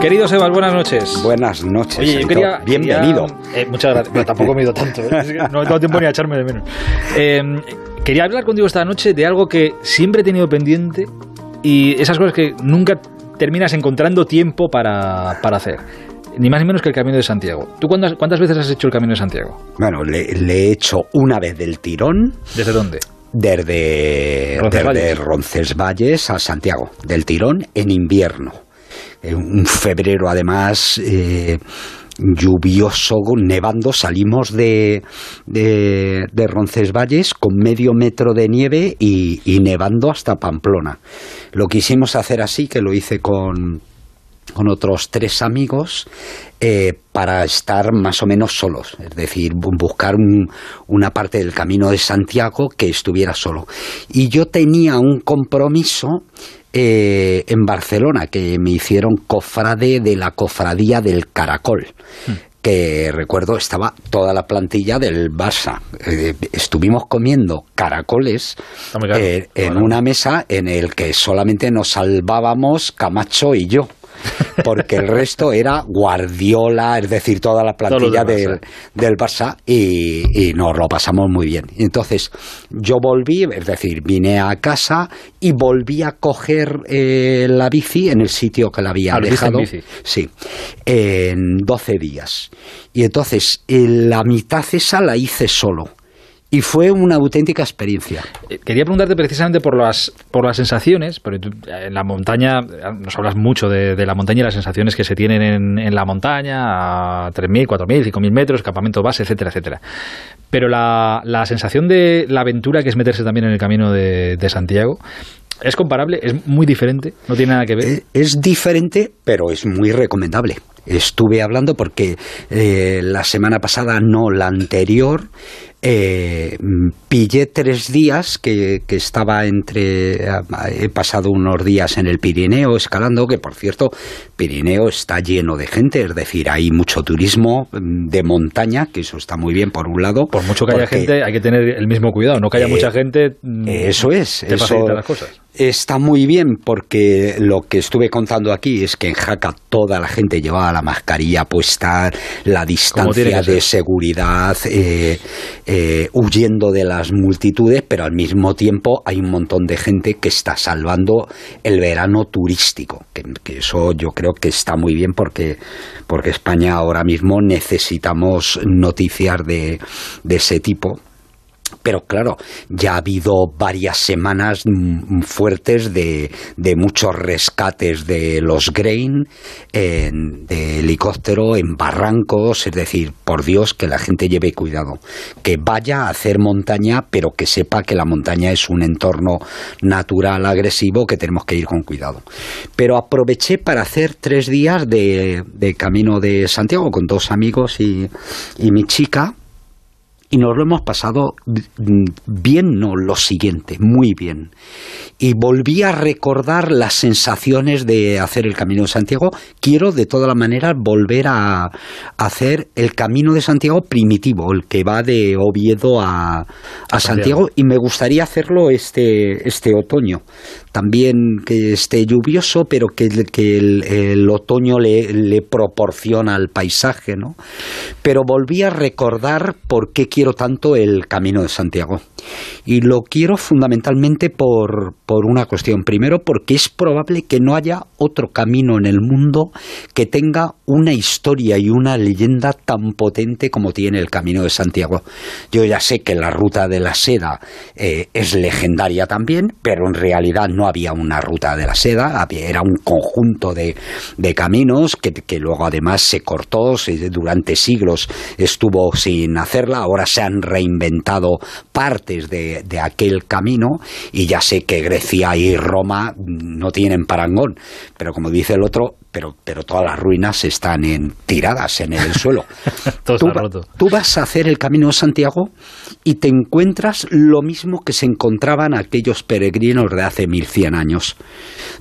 Querido Sebas, buenas noches. Buenas noches. Oye, yo quería, Bienvenido. quería- eh, muchas gracias. Pero tampoco me he ido tanto. ¿eh? Es que no he dado tiempo ni a echarme de menos. Eh, quería hablar contigo esta noche de algo que siempre he tenido pendiente y esas cosas que nunca terminas encontrando tiempo para, para hacer. Ni más ni menos que el Camino de Santiago. ¿Tú cuántas, cuántas veces has hecho el Camino de Santiago? Bueno, le, le he hecho una vez del tirón ¿Desde dónde? desde, Roncesvalles. desde Roncesvalles a Santiago, del tirón en invierno. En un febrero, además, eh, lluvioso, nevando, salimos de, de, de Roncesvalles con medio metro de nieve y, y nevando hasta Pamplona. Lo quisimos hacer así, que lo hice con, con otros tres amigos eh, para estar más o menos solos, es decir, bu- buscar un- una parte del camino de Santiago que estuviera solo. Y yo tenía un compromiso eh, en Barcelona que me hicieron cofrade de la cofradía del Caracol. que recuerdo estaba toda la plantilla del Barça. Eh, estuvimos comiendo caracoles eh, en una mesa en el que solamente nos salvábamos Camacho y yo. Porque el resto era Guardiola, es decir, toda la plantilla del, eh. del Barça y, y nos lo pasamos muy bien. Entonces yo volví, es decir, vine a casa y volví a coger eh, la bici en el sitio que la había Ah, en dejado. bici. Sí, en 12 días. Y entonces en la mitad esa la hice solo. Y fue una auténtica experiencia. Eh, Quería preguntarte precisamente por las, por las sensaciones, porque tú, eh, en la montaña, eh, nos hablas mucho de, de la montaña y las sensaciones que se tienen en, en la montaña, a 3.000, 4.000, 5.000 metros, campamento base, etcétera, etcétera. Pero la, la sensación de la aventura que es meterse también en el camino de, de Santiago, ¿es comparable? ¿Es muy diferente? ¿No tiene nada que ver? Es diferente, pero es muy recomendable. Estuve hablando porque eh, la semana pasada, no la anterior, eh, pillé tres días que, que estaba entre. eh, He pasado unos días en el Pirineo escalando, que por cierto, Pirineo está lleno de gente, es decir, hay mucho turismo mm, de montaña, que eso está muy bien por un lado. Por mucho que haya gente, hay que tener el mismo cuidado. No que haya Eh, mucha gente. mm, Eso es, Te eso las cosas. Está muy bien porque lo que estuve contando aquí es que en Jaca toda la gente llevaba la mascarilla puesta, la distancia de seguridad, eh, eh, huyendo de las multitudes, pero al mismo tiempo hay un montón de gente que está salvando el verano turístico, que, que eso yo creo que está muy bien porque, porque España ahora mismo necesitamos noticias de, de ese tipo. Pero claro, ya ha habido varias semanas fuertes de, de muchos rescates de los Grain, en- de helicóptero, en barrancos, es decir, por Dios que la gente lleve cuidado, que vaya a hacer montaña, pero que sepa que la montaña es un entorno natural agresivo que tenemos que ir con cuidado. Pero aproveché para hacer tres días de, de camino de Santiago con dos amigos y mi chica y nos lo hemos pasado mm, bien, no, lo siguiente, muy bien. Y volví a recordar las sensaciones de hacer el Camino de Santiago. Quiero, de todas las maneras, volver a hacer el Camino de Santiago primitivo, el que va de Oviedo a, a. Santiago, y me gustaría hacerlo este, este otoño. También que esté lluvioso, pero que, que el, otoño le, le proporciona al paisaje, ¿no? Pero volví a recordar por qué quiero tanto el Camino de Santiago. Y lo quiero fundamentalmente por, por una cuestión. Primero, porque es probable que no haya otro camino en el mundo que tenga una historia y una leyenda tan potente como tiene el Camino de Santiago. Yo ya sé que la ruta de la seda eh, es legendaria también, pero en realidad no había una ruta de la seda, había- era un conjunto de, de caminos que, que luego además se cortó, se- durante siglos estuvo sin hacerla, ahora se han reinventado partes de, de aquel camino y ya sé que Grecia y Roma no tienen parangón, pero como dice el otro, pero, pero todas las ruinas están en, tiradas en el suelo. Todo tú, está va- roto. tú vas a hacer el Camino de Santiago y te encuentras lo mismo que se encontraban aquellos peregrinos de hace 1100 años.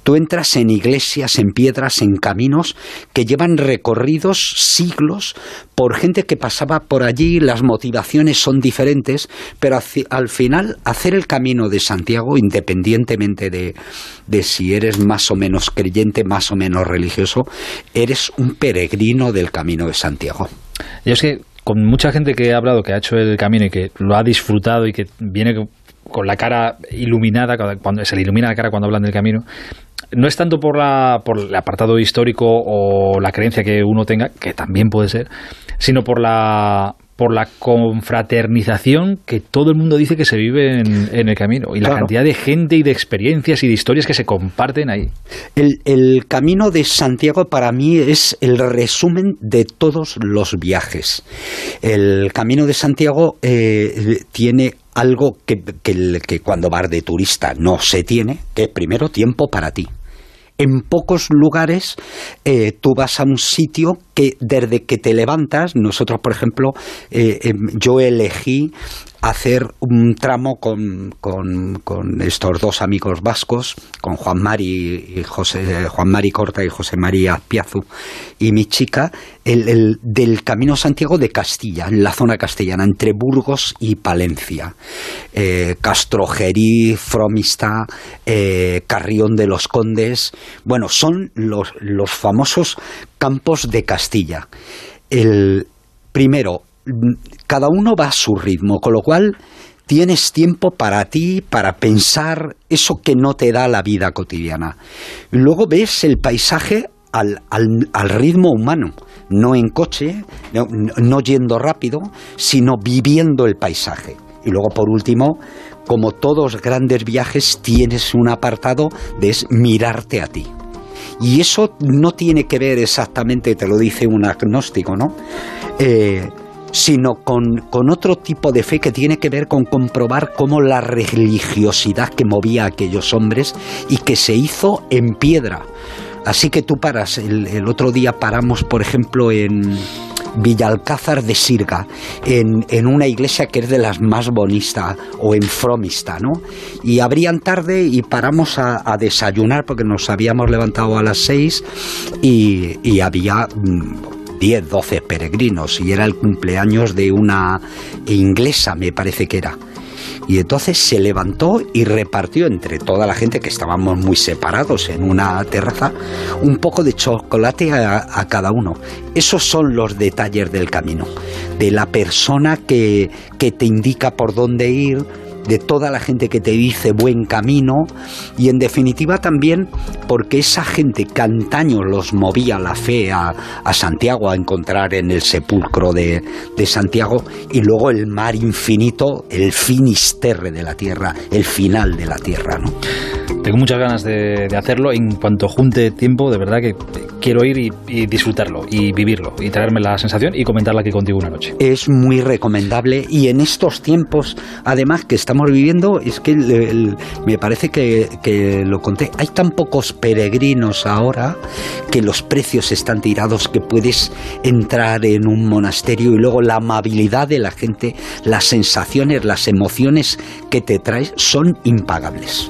Tú entras en iglesias, en piedras, en caminos que llevan recorridos siglos por gente que pasaba por allí, las motivaciones son diferentes, pero al final hacer el Camino de Santiago, independientemente de, de si eres más o menos creyente, más o menos religioso, eres un peregrino del camino de Santiago. Yo es que con mucha gente que ha hablado, que ha hecho el camino y que lo ha disfrutado y que viene con la cara iluminada, cuando se le ilumina la cara cuando hablan del camino, no es tanto por, la, por el apartado histórico o la creencia que uno tenga, que también puede ser, sino por la, por la confraternización que todo el mundo dice que se vive en, el camino y la cantidad de gente y de experiencias y de historias que se comparten ahí. El, camino de Santiago para mí es el resumen de todos los viajes. El camino de Santiago eh, tiene algo que, que cuando vas de turista no se tiene, que es primero tiempo para ti en pocos lugares eh, tú vas a un sitio que desde que te levantas, nosotros por ejemplo, eh, em, yo elegí hacer un tramo con, con, estos dos amigos vascos, con Juan Mari, y José, Juan Mari Corta y José María Piazu, y mi chica, el, del Camino Santiago de Castilla, en la zona castellana, entre Burgos y Palencia. Eh, Castrojerí, Fromista, eh, Carrión de los Condes, bueno, son los, los famosos campos de Castilla. El, primero, cada uno va a su ritmo, con lo cual tienes tiempo para ti, para pensar eso que no te da la vida cotidiana. Luego ves el paisaje al, ritmo humano, no en coche, no, yendo rápido, sino viviendo el paisaje. Y luego, por último, como todos grandes viajes, tienes un apartado de mirarte a ti. Y eso no tiene que ver exactamente, te lo dice un agnóstico, ¿no? Eh, sino con, otro tipo de fe que tiene que ver con comprobar cómo la religiosidad que movía a aquellos hombres y que se hizo en piedra. Así que tú paras, el, otro día paramos, por ejemplo, en Villalcázar de Sirga, en, una iglesia que es de las más bonitas, o en Fromista, ¿no? Y abrían tarde y paramos a, desayunar porque nos habíamos levantado a las seis y, y había mm, 10, 12 peregrinos y era el cumpleaños de una inglesa, me parece que era. Y entonces se levantó y repartió entre toda la gente que estábamos muy separados en una terraza un poco de chocolate a, cada uno. Esos son los detalles del camino, de la persona que, que te indica por dónde ir, de toda la gente que te dice buen camino y en definitiva también porque esa gente que los movía la fe a, Santiago a encontrar en el sepulcro de, de, Santiago y luego el mar infinito, el finisterre de la tierra, el final de la tierra. ¿no? Tengo muchas ganas de, hacerlo. En cuanto junte tiempo, de verdad que quiero ir y, disfrutarlo y vivirlo y traerme la sensación y comentarla aquí contigo una noche. Es muy recomendable y en estos tiempos, además que estamos viviendo, es que me parece que, que lo conté. Hay tan pocos peregrinos ahora que los precios están tirados que puedes entrar en un monasterio y luego la amabilidad de la gente, las sensaciones, las emociones que te traes son impagables.